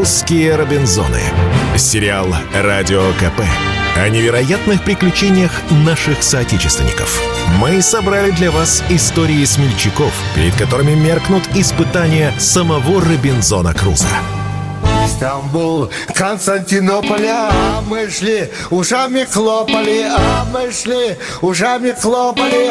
«Русские Робинзоны». Сериал «Радио КП» о невероятных приключениях наших соотечественников. Мы собрали для вас истории смельчаков, перед которыми меркнут испытания самого Робинзона Круза. Стамбул, Константинополь, а мы шли, ушами хлопали, а мы шли, ушами хлопали.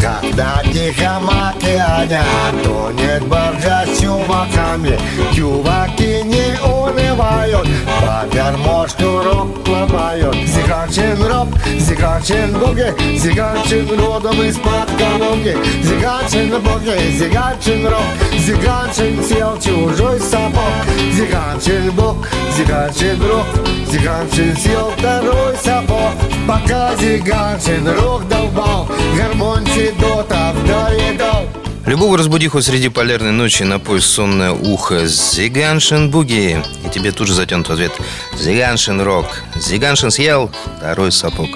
Когда Тихом океане тонет баржа с чуваками, чуваки не унывают, по штурок ломают. Зиганчин роб, зиганчин боги, зиганчин родом из-под Калуги, зиганчин боги, зиганчин роб, зиганчин сел чужой сапог. Зиганчин бог, зиганчин рог Зиганчин съел второй сапог. Пока зиганчин рог долбал Гармонь Федотов доедал Любого разбуди хоть среди полярной ночи на пояс сонное ухо. Зиганшин буги. И тебе тут же затянут в ответ. Зиганшин рок. Зиганшин съел второй сапог.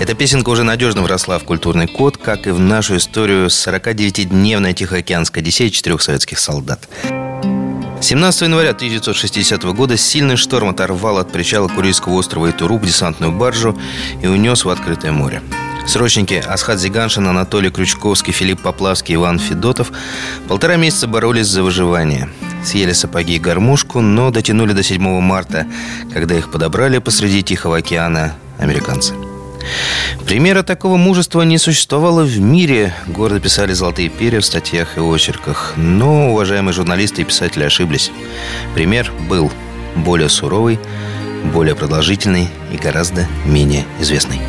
Эта песенка уже надежно вросла в культурный код, как и в нашу историю с 49-дневной Тихоокеанской Одиссеей четырех советских солдат. 17 января 1960 года сильный шторм оторвал от причала Курильского острова Итурук десантную баржу и унес в открытое море. Срочники Асхат Зиганшин, Анатолий Крючковский, Филипп Поплавский, Иван Федотов полтора месяца боролись за выживание. Съели сапоги и гармошку, но дотянули до 7 марта, когда их подобрали посреди Тихого океана американцы. Примера такого мужества не существовало в мире, гордо писали золотые перья в статьях и очерках. Но уважаемые журналисты и писатели ошиблись. Пример был более суровый, более продолжительный и гораздо менее известный.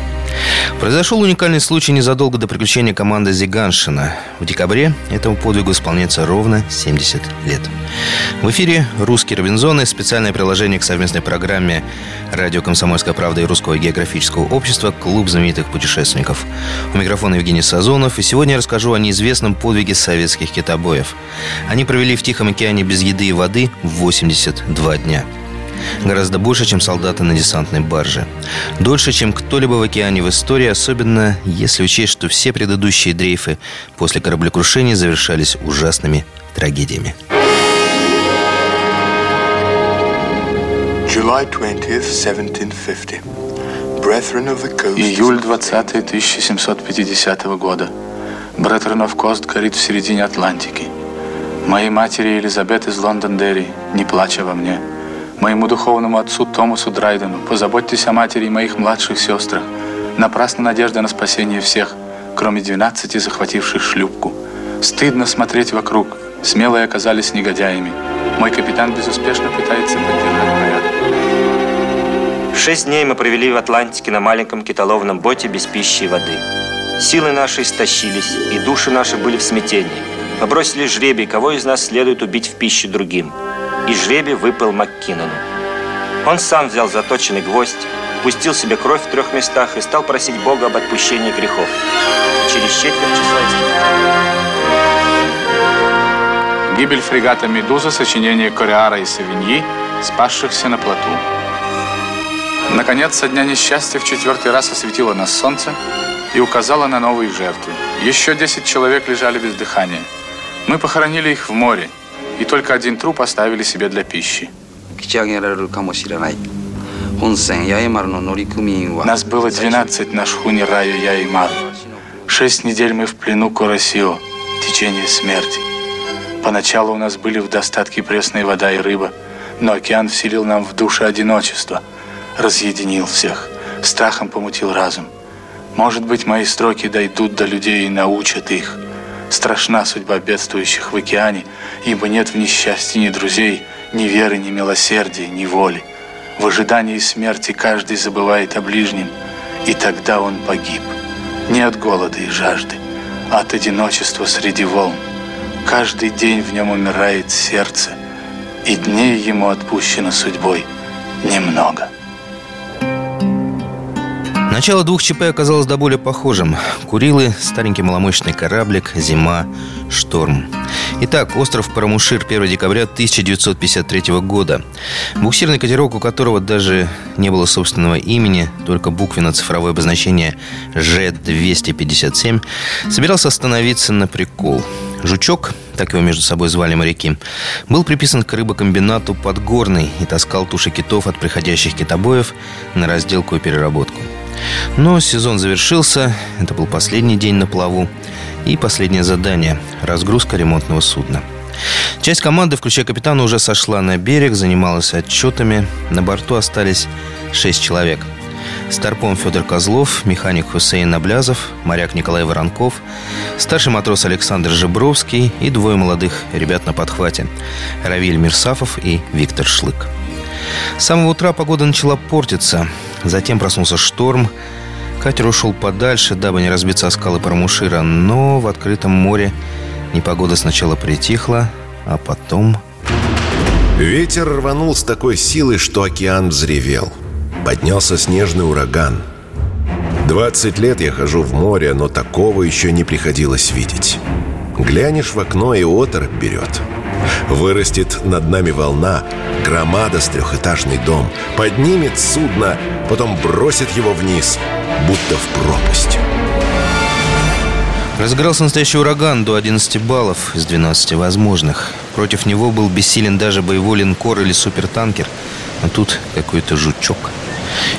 Произошел уникальный случай незадолго до приключения команды Зиганшина. В декабре этому подвигу исполняется ровно 70 лет. В эфире «Русские Робинзоны» специальное приложение к совместной программе «Радио Комсомольская правда» и Русского географического общества «Клуб знаменитых путешественников». У микрофона Евгений Сазонов, и сегодня я расскажу о неизвестном подвиге советских китобоев. Они провели в Тихом океане без еды и воды 82 дня – Гораздо больше, чем солдаты на десантной барже. Дольше, чем кто-либо в океане в истории, особенно если учесть, что все предыдущие дрейфы после кораблекрушения завершались ужасными трагедиями. Июль 20 1750 года. Brethren of Coast горит в середине Атлантики. Моей матери Елизабет из Лондон-Дерри, не плача во мне – моему духовному отцу Томасу Драйдену, позаботьтесь о матери и моих младших сестрах. Напрасна надежда на спасение всех, кроме двенадцати захвативших шлюпку. Стыдно смотреть вокруг. Смелые оказались негодяями. Мой капитан безуспешно пытается поддержать порядок. Шесть дней мы провели в Атлантике на маленьком китоловном боте без пищи и воды. Силы наши истощились, и души наши были в смятении. Мы бросили жребий, кого из нас следует убить в пищу другим – и жребий выпал Маккинону. Он сам взял заточенный гвоздь, пустил себе кровь в трех местах и стал просить Бога об отпущении грехов. Через четверть часа Гибель фрегата «Медуза» сочинение Кориара и Савиньи, спасшихся на плоту. Наконец, со дня несчастья в четвертый раз осветило нас солнце и указало на новые жертвы. Еще десять человек лежали без дыхания. Мы похоронили их в море, и только один труп оставили себе для пищи. Нас было 12 на шхуне Раю Яймар. Шесть недель мы в плену Курасио, течение смерти. Поначалу у нас были в достатке пресная вода и рыба, но океан вселил нам в душе одиночество, разъединил всех, страхом помутил разум. Может быть, мои строки дойдут до людей и научат их – Страшна судьба бедствующих в океане, ибо нет в несчастье ни друзей, ни веры, ни милосердия, ни воли. В ожидании смерти каждый забывает о ближнем, и тогда он погиб. Не от голода и жажды, а от одиночества среди волн. Каждый день в нем умирает сердце, и дней ему отпущено судьбой немного. Начало двух ЧП оказалось до более похожим. Курилы, старенький маломощный кораблик, зима, шторм. Итак, остров Парамушир, 1 декабря 1953 года. Буксирный катерок, у которого даже не было собственного имени, только буквенно-цифровое обозначение Ж-257, собирался остановиться на прикол. Жучок, так его между собой звали моряки, был приписан к рыбокомбинату Подгорный и таскал туши китов от приходящих китобоев на разделку и переработку. Но сезон завершился, это был последний день на плаву и последнее задание – разгрузка ремонтного судна. Часть команды, включая капитана, уже сошла на берег, занималась отчетами. На борту остались шесть человек – Старпом Федор Козлов, механик Хусейн Наблязов, моряк Николай Воронков, старший матрос Александр Жебровский и двое молодых ребят на подхвате – Равиль Мирсафов и Виктор Шлык. С самого утра погода начала портиться. Затем проснулся шторм. Катер ушел подальше, дабы не разбиться о скалы Парамушира. Но в открытом море непогода сначала притихла, а потом... Ветер рванул с такой силой, что океан взревел – поднялся снежный ураган. 20 лет я хожу в море, но такого еще не приходилось видеть. Глянешь в окно, и оторопь берет. Вырастет над нами волна, громада с трехэтажный дом, поднимет судно, потом бросит его вниз, будто в пропасть. Разыгрался настоящий ураган до 11 баллов из 12 возможных. Против него был бессилен даже боевой линкор или супертанкер. А тут какой-то жучок –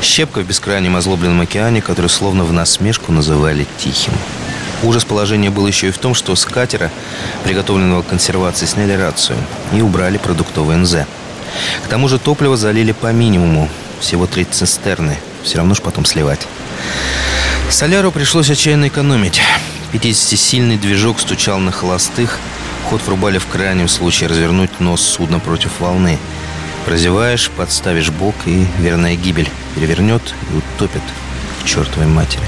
Щепка в бескрайнем озлобленном океане, который словно в насмешку называли «тихим». Ужас положения был еще и в том, что с катера, приготовленного к консервации, сняли рацию и убрали продуктовый НЗ. К тому же топливо залили по минимуму, всего три цистерны, все равно ж потом сливать. Соляру пришлось отчаянно экономить. 50-сильный движок стучал на холостых, ход врубали в крайнем случае развернуть нос судна против волны – Прозеваешь, подставишь бок, и верная гибель перевернет и утопит к чертовой матери.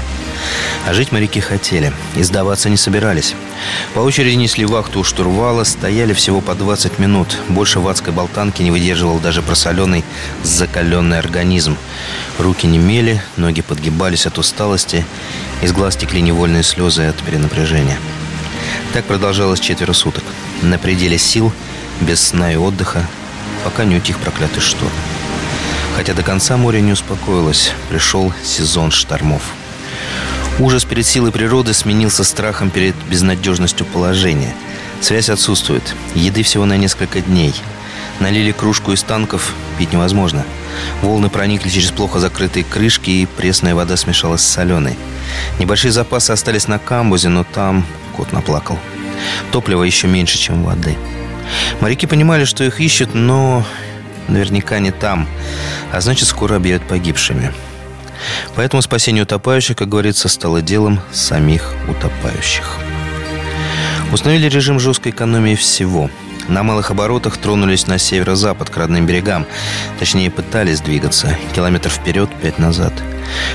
А жить моряки хотели, и сдаваться не собирались. По очереди несли вахту у штурвала, стояли всего по 20 минут. Больше в адской болтанке не выдерживал даже просоленный, закаленный организм. Руки немели, ноги подгибались от усталости, из глаз текли невольные слезы от перенапряжения. Так продолжалось четверо суток. На пределе сил, без сна и отдыха, пока не утих проклятый шторм. Хотя до конца море не успокоилось, пришел сезон штормов. Ужас перед силой природы сменился страхом перед безнадежностью положения. Связь отсутствует. Еды всего на несколько дней. Налили кружку из танков, пить невозможно. Волны проникли через плохо закрытые крышки, и пресная вода смешалась с соленой. Небольшие запасы остались на камбузе, но там кот наплакал. Топлива еще меньше, чем воды. Моряки понимали, что их ищут, но наверняка не там, а значит, скоро объявят погибшими. Поэтому спасение утопающих, как говорится, стало делом самих утопающих. Установили режим жесткой экономии всего. На малых оборотах тронулись на северо-запад, к родным берегам. Точнее, пытались двигаться. Километр вперед, пять назад.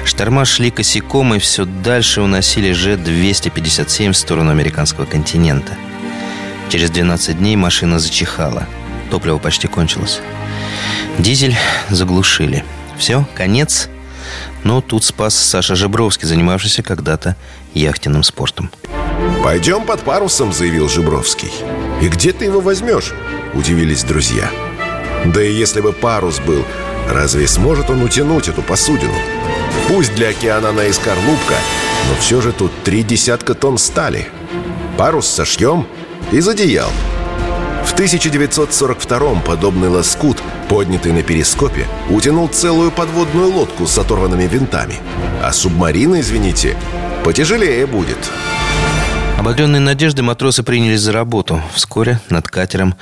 Шторма шли косяком и все дальше уносили Ж-257 в сторону американского континента. Через 12 дней машина зачихала. Топливо почти кончилось. Дизель заглушили. Все, конец. Но тут спас Саша Жебровский, занимавшийся когда-то яхтенным спортом. «Пойдем под парусом», — заявил Жебровский. «И где ты его возьмешь?» — удивились друзья. «Да и если бы парус был, разве сможет он утянуть эту посудину? Пусть для океана она и скорлупка, но все же тут три десятка тонн стали. Парус сошьем, из одеял. В 1942-м подобный лоскут, поднятый на перископе, утянул целую подводную лодку с оторванными винтами. А субмарина, извините, потяжелее будет. Ободренные надежды матросы принялись за работу. Вскоре над катером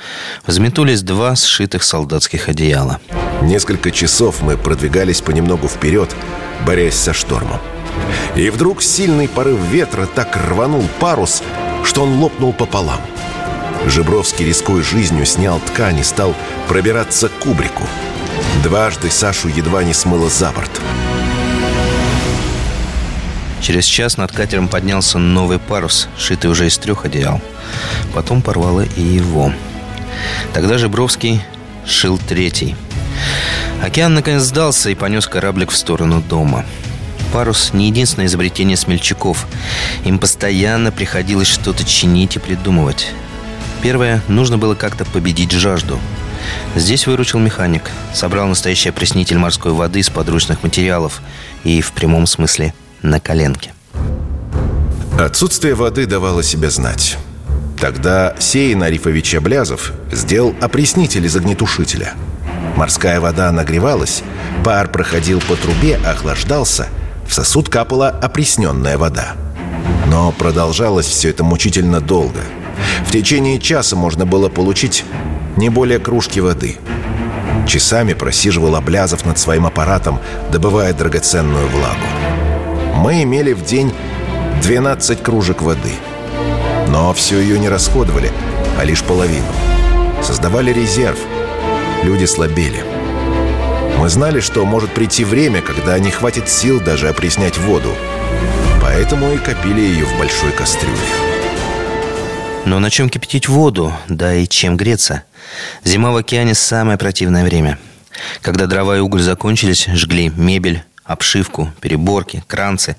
взметулись два сшитых солдатских одеяла. Несколько часов мы продвигались понемногу вперед, борясь со штормом. И вдруг сильный порыв ветра так рванул парус, что он лопнул пополам. Жибровский, рискуя жизнью, снял ткань и стал пробираться к кубрику. Дважды Сашу едва не смыло за борт. Через час над катером поднялся новый парус, шитый уже из трех одеял. Потом порвало и его. Тогда Жибровский шил третий. Океан наконец сдался и понес кораблик в сторону дома. Парус не единственное изобретение смельчаков. Им постоянно приходилось что-то чинить и придумывать. Первое, нужно было как-то победить жажду. Здесь выручил механик. Собрал настоящий опреснитель морской воды из подручных материалов и, в прямом смысле, на коленке. Отсутствие воды давало себя знать. Тогда Сейн Арифович Облязов сделал опреснитель из огнетушителя. Морская вода нагревалась, пар проходил по трубе, охлаждался, в сосуд капала опресненная вода. Но продолжалось все это мучительно долго. В течение часа можно было получить не более кружки воды. Часами просиживал Облязов над своим аппаратом, добывая драгоценную влагу. Мы имели в день 12 кружек воды. Но все ее не расходовали, а лишь половину. Создавали резерв. Люди слабели. Мы знали, что может прийти время, когда не хватит сил даже опреснять воду. Поэтому и копили ее в большой кастрюле. Но на чем кипятить воду, да и чем греться? Зима в океане – самое противное время. Когда дрова и уголь закончились, жгли мебель, обшивку, переборки, кранцы.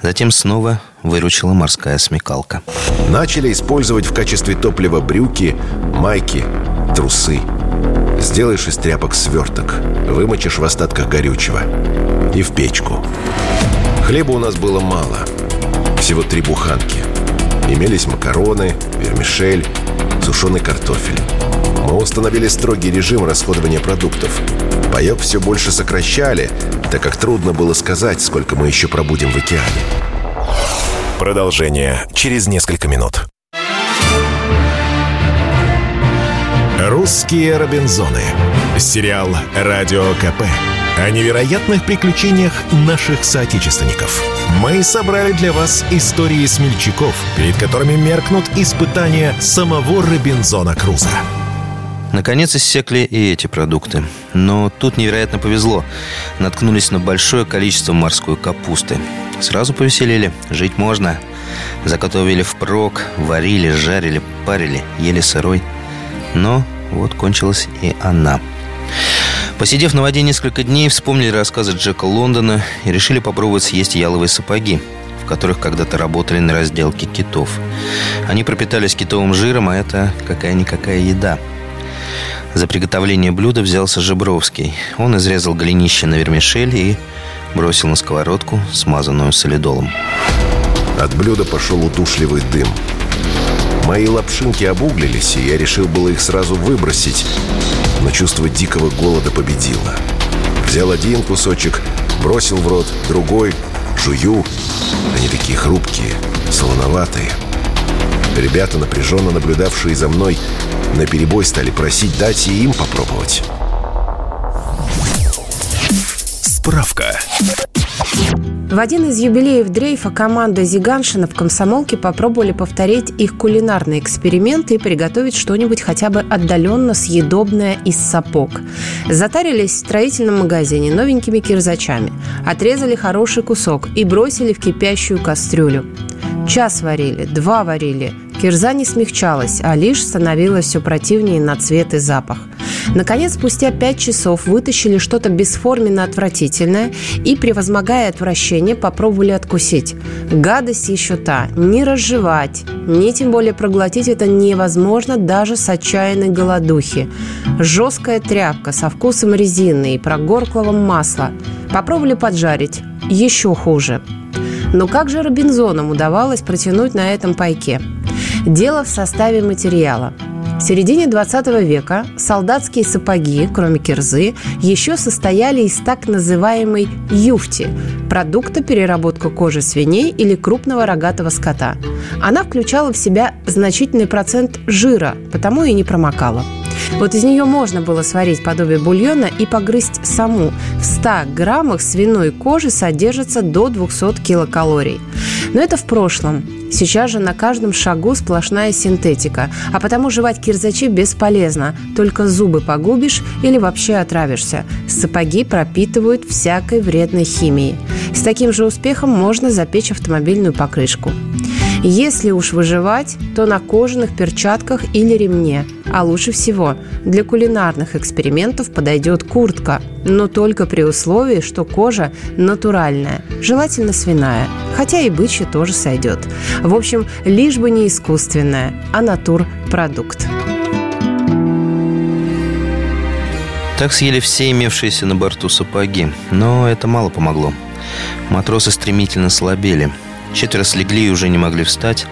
Затем снова выручила морская смекалка. Начали использовать в качестве топлива брюки, майки, трусы. Сделаешь из тряпок сверток, вымочишь в остатках горючего и в печку. Хлеба у нас было мало, всего три буханки. Имелись макароны, вермишель, сушеный картофель. Мы установили строгий режим расходования продуктов. Паек все больше сокращали, так как трудно было сказать, сколько мы еще пробудем в океане. Продолжение через несколько минут. «Русские Робинзоны». Сериал «Радио КП» о невероятных приключениях наших соотечественников. Мы собрали для вас истории смельчаков, перед которыми меркнут испытания самого Робинзона Круза. Наконец иссекли и эти продукты. Но тут невероятно повезло. Наткнулись на большое количество морской капусты. Сразу повеселели. Жить можно. Заготовили впрок, варили, жарили, парили, ели сырой. Но вот кончилась и она. Посидев на воде несколько дней, вспомнили рассказы Джека Лондона и решили попробовать съесть яловые сапоги, в которых когда-то работали на разделке китов. Они пропитались китовым жиром, а это какая-никакая еда – за приготовление блюда взялся Жебровский. Он изрезал голенище на вермишель и бросил на сковородку, смазанную солидолом. От блюда пошел удушливый дым. Мои лапшинки обуглились, и я решил было их сразу выбросить, но чувство дикого голода победило. Взял один кусочек, бросил в рот, другой, жую. Они такие хрупкие, солоноватые. Ребята, напряженно наблюдавшие за мной, на перебой стали просить дать и им попробовать. Справка. В один из юбилеев Дрейфа команда Зиганшина в комсомолке попробовали повторить их кулинарные эксперименты и приготовить что-нибудь хотя бы отдаленно съедобное из сапог. Затарились в строительном магазине новенькими кирзачами, отрезали хороший кусок и бросили в кипящую кастрюлю. Час варили, два варили. Кирза не смягчалась, а лишь становилась все противнее на цвет и запах. Наконец, спустя пять часов вытащили что-то бесформенно отвратительное и, превозмогая отвращение, попробовали откусить. Гадость еще та. Не разжевать, ни тем более проглотить это невозможно даже с отчаянной голодухи. Жесткая тряпка со вкусом резины и прогорклого масла. Попробовали поджарить. Еще хуже. Но как же Робинзонам удавалось протянуть на этом пайке? Дело в составе материала. В середине 20 века солдатские сапоги, кроме кирзы, еще состояли из так называемой юфти – продукта переработка кожи свиней или крупного рогатого скота. Она включала в себя значительный процент жира, потому и не промокала – вот из нее можно было сварить подобие бульона и погрызть саму. В 100 граммах свиной кожи содержится до 200 килокалорий. Но это в прошлом. Сейчас же на каждом шагу сплошная синтетика, а потому жевать кирзачи бесполезно. Только зубы погубишь или вообще отравишься. Сапоги пропитывают всякой вредной химией. С таким же успехом можно запечь автомобильную покрышку. Если уж выживать, то на кожаных перчатках или ремне. А лучше всего для кулинарных экспериментов подойдет куртка, но только при условии, что кожа натуральная, желательно свиная, хотя и бычья тоже сойдет. В общем, лишь бы не искусственная, а натурпродукт. Так съели все имевшиеся на борту сапоги, но это мало помогло. Матросы стремительно слабели – Четверо слегли и уже не могли встать.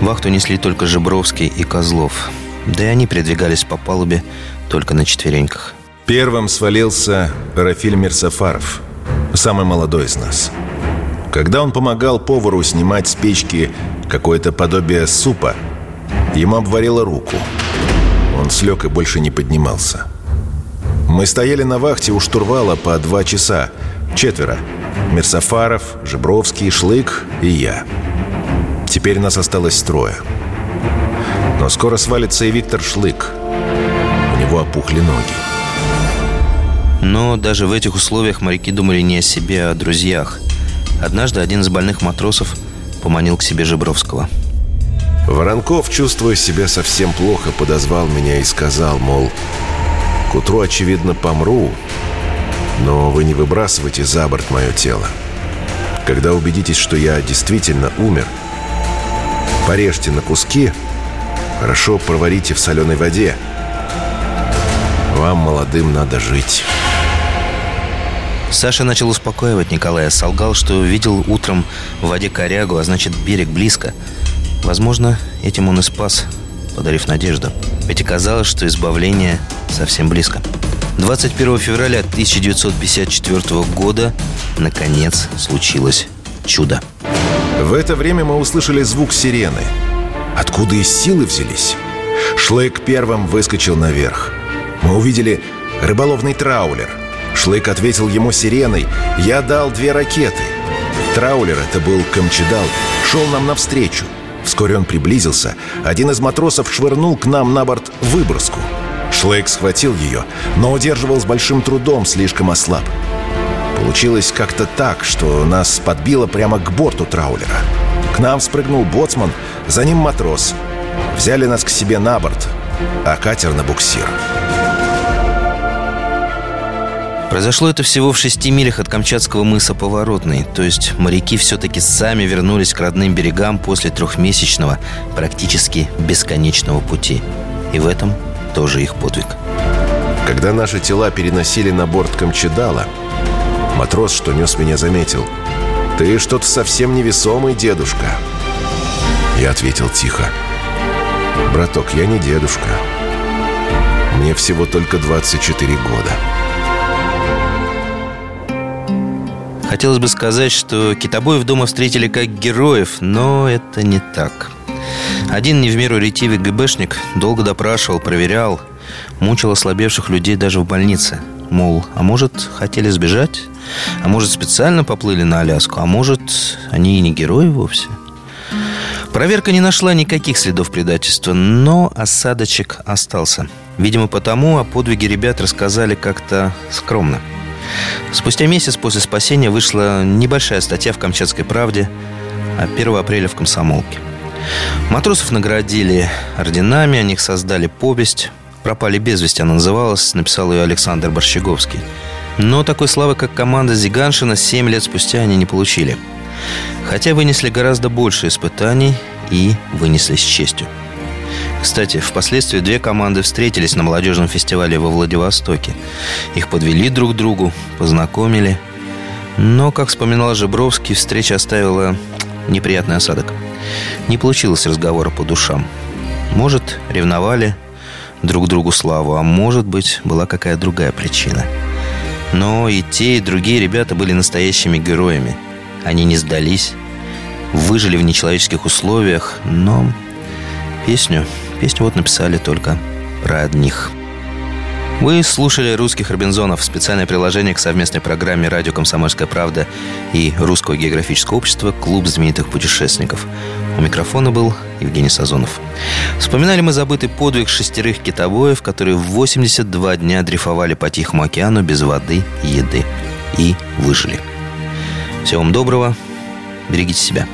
Вахту несли только Жебровский и Козлов. Да и они передвигались по палубе только на четвереньках. Первым свалился Рафиль Мирсафаров, самый молодой из нас. Когда он помогал повару снимать с печки какое-то подобие супа, ему обварило руку. Он слег и больше не поднимался. Мы стояли на вахте у штурвала по два часа. Четверо. Мирсафаров, Жебровский, Шлык и я. Теперь нас осталось трое. Но скоро свалится и Виктор Шлык. У него опухли ноги. Но даже в этих условиях моряки думали не о себе, а о друзьях. Однажды один из больных матросов поманил к себе Жебровского. Воронков, чувствуя себя совсем плохо, подозвал меня и сказал, мол, к утру, очевидно, помру, но вы не выбрасывайте за борт мое тело. Когда убедитесь, что я действительно умер – Порежьте на куски, хорошо проварите в соленой воде. Вам, молодым, надо жить. Саша начал успокаивать Николая, солгал, что видел утром в воде корягу, а значит берег близко. Возможно, этим он и спас, подарив надежду. Ведь оказалось, что избавление совсем близко. 21 февраля 1954 года наконец случилось чудо. В это время мы услышали звук сирены. Откуда из силы взялись? Шлейк первым выскочил наверх. Мы увидели рыболовный траулер. Шлейк ответил ему сиреной. Я дал две ракеты. Траулер, это был Камчедал, шел нам навстречу. Вскоре он приблизился. Один из матросов швырнул к нам на борт выброску. Шлейк схватил ее, но удерживал с большим трудом, слишком ослаб. Получилось как-то так, что нас подбило прямо к борту траулера. К нам спрыгнул боцман, за ним матрос. Взяли нас к себе на борт, а катер на буксир. Произошло это всего в шести милях от Камчатского мыса Поворотный, то есть моряки все-таки сами вернулись к родным берегам после трехмесячного, практически бесконечного пути. И в этом тоже их подвиг. Когда наши тела переносили на борт Камчедала, Матрос, что нес меня, заметил. «Ты что-то совсем невесомый, дедушка». Я ответил тихо. «Браток, я не дедушка. Мне всего только 24 года». Хотелось бы сказать, что китобоев дома встретили как героев, но это не так. Один не в меру ретивый ГБшник долго допрашивал, проверял, мучил ослабевших людей даже в больнице. Мол, а может, хотели сбежать? А может, специально поплыли на Аляску? А может, они и не герои вовсе? Проверка не нашла никаких следов предательства, но осадочек остался. Видимо, потому о подвиге ребят рассказали как-то скромно. Спустя месяц после спасения вышла небольшая статья в «Камчатской правде», а 1 апреля в «Комсомолке». Матросов наградили орденами, о них создали повесть. «Пропали без вести» она называлась, написал ее Александр Борщеговский – но такой славы, как команда Зиганшина, 7 лет спустя они не получили. Хотя вынесли гораздо больше испытаний и вынесли с честью. Кстати, впоследствии две команды встретились на молодежном фестивале во Владивостоке. Их подвели друг к другу, познакомили. Но, как вспоминал Жебровский, встреча оставила неприятный осадок. Не получилось разговора по душам. Может, ревновали друг другу славу, а может быть, была какая другая причина – но и те, и другие ребята были настоящими героями. Они не сдались, выжили в нечеловеческих условиях, но песню, песню вот написали только про одних. Вы слушали «Русских Робинзонов» специальное приложение к совместной программе «Радио Комсомольская правда» и Русского географического общества «Клуб знаменитых путешественников». У микрофона был Евгений Сазонов. Вспоминали мы забытый подвиг шестерых китобоев, которые в 82 дня дрейфовали по Тихому океану без воды еды. И выжили. Всего вам доброго. Берегите себя.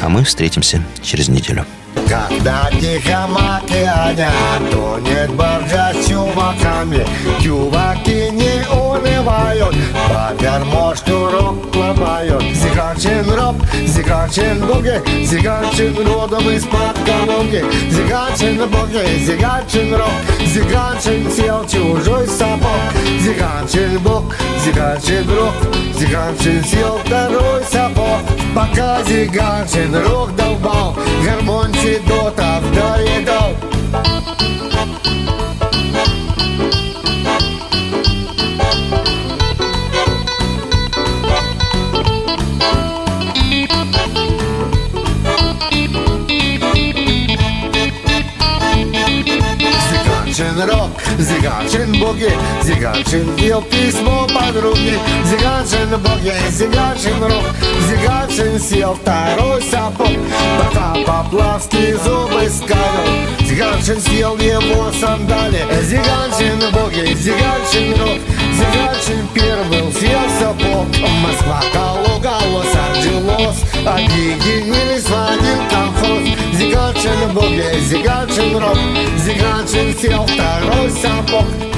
А мы встретимся через неделю. Когда Тихом океане тонет баржа с чуваками. Чуваки не унывают, по гармошку рок ломают. Зиганчин рок, зиганчин буги, зиганчин родом из-под Калуги Зиганчин буги, зиганчин рок, зиганчин сел чужой сапог. Зиганчин бук, зиганчин рок, зиганчин сел второй сапог Пока Зиганшин рог долбал Гормон Федотов доедал. Зиганшин рок, Зиганшин боги, Зиганшин пел письмо подруги, Зиганшин боги, Зиганшин рок, Зиганшин сел второй сапог, пока Поплавский зубы скалил, Зиганшин съел его сандали, Зиганшин боги, Зиганшин рок, Зиганшин первый съел сапог, Москва, Калуга, Лос-Анджелес, объединились в один колхоз, Зиганшин боги, Зиганшин рок, Зиганшин сел второй сапог.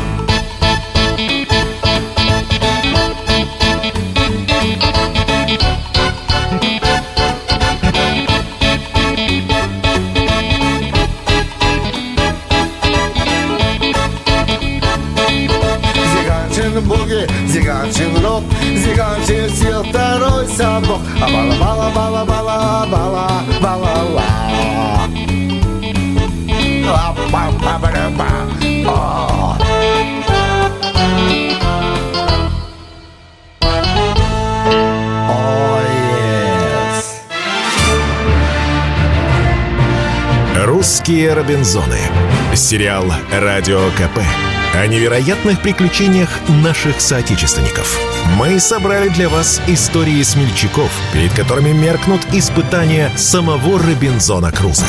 Боги, Зиганшин рок, Зиганшин сел второй сапог. А бала бала бала бала бала бала ла. А ба ба ба ба. «Русские Робинзоны». Сериал «Радио КП» о невероятных приключениях наших соотечественников. Мы собрали для вас истории смельчаков, перед которыми меркнут испытания самого Робинзона Круза.